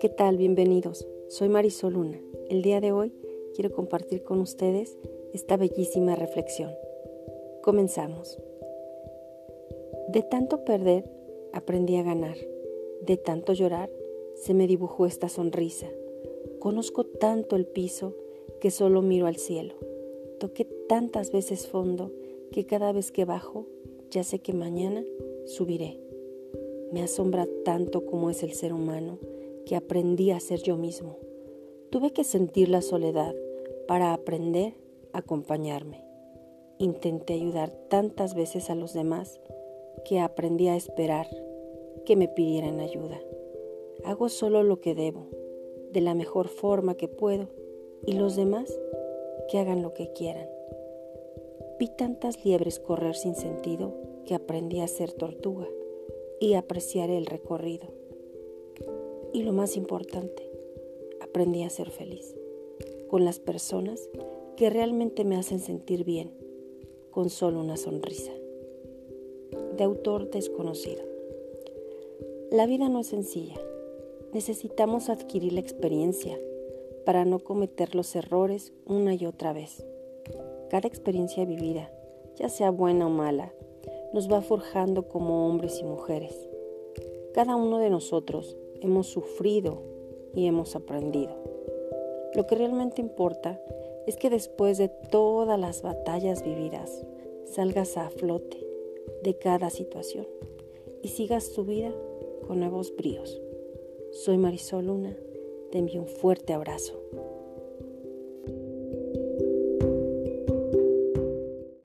¿Qué tal? Bienvenidos. Soy Marisol Luna. El día de hoy quiero compartir con ustedes esta bellísima reflexión. Comenzamos. De tanto perder, aprendí a ganar. De tanto llorar, se me dibujó esta sonrisa. Conozco tanto el piso que solo miro al cielo. Toqué tantas veces fondo que cada vez que bajo, ya sé que mañana subiré. Me asombra tanto como es el ser humano que aprendí a ser yo mismo. Tuve que sentir la soledad para aprender a acompañarme. Intenté ayudar tantas veces a los demás que aprendí a esperar que me pidieran ayuda. Hago solo lo que debo, de la mejor forma que puedo, y los demás que hagan lo que quieran. Vi tantas liebres correr sin sentido que aprendí a ser tortuga y apreciar el recorrido. Y lo más importante, aprendí a ser feliz con las personas que realmente me hacen sentir bien, con solo una sonrisa. De autor desconocido. La vida no es sencilla. Necesitamos adquirir la experiencia para no cometer los errores una y otra vez. Cada experiencia vivida, ya sea buena o mala, nos va forjando como hombres y mujeres. Cada uno de nosotros hemos sufrido y hemos aprendido. Lo que realmente importa es que después de todas las batallas vividas, salgas a flote de cada situación y sigas tu vida con nuevos bríos. Soy Marisol Luna, te envío un fuerte abrazo.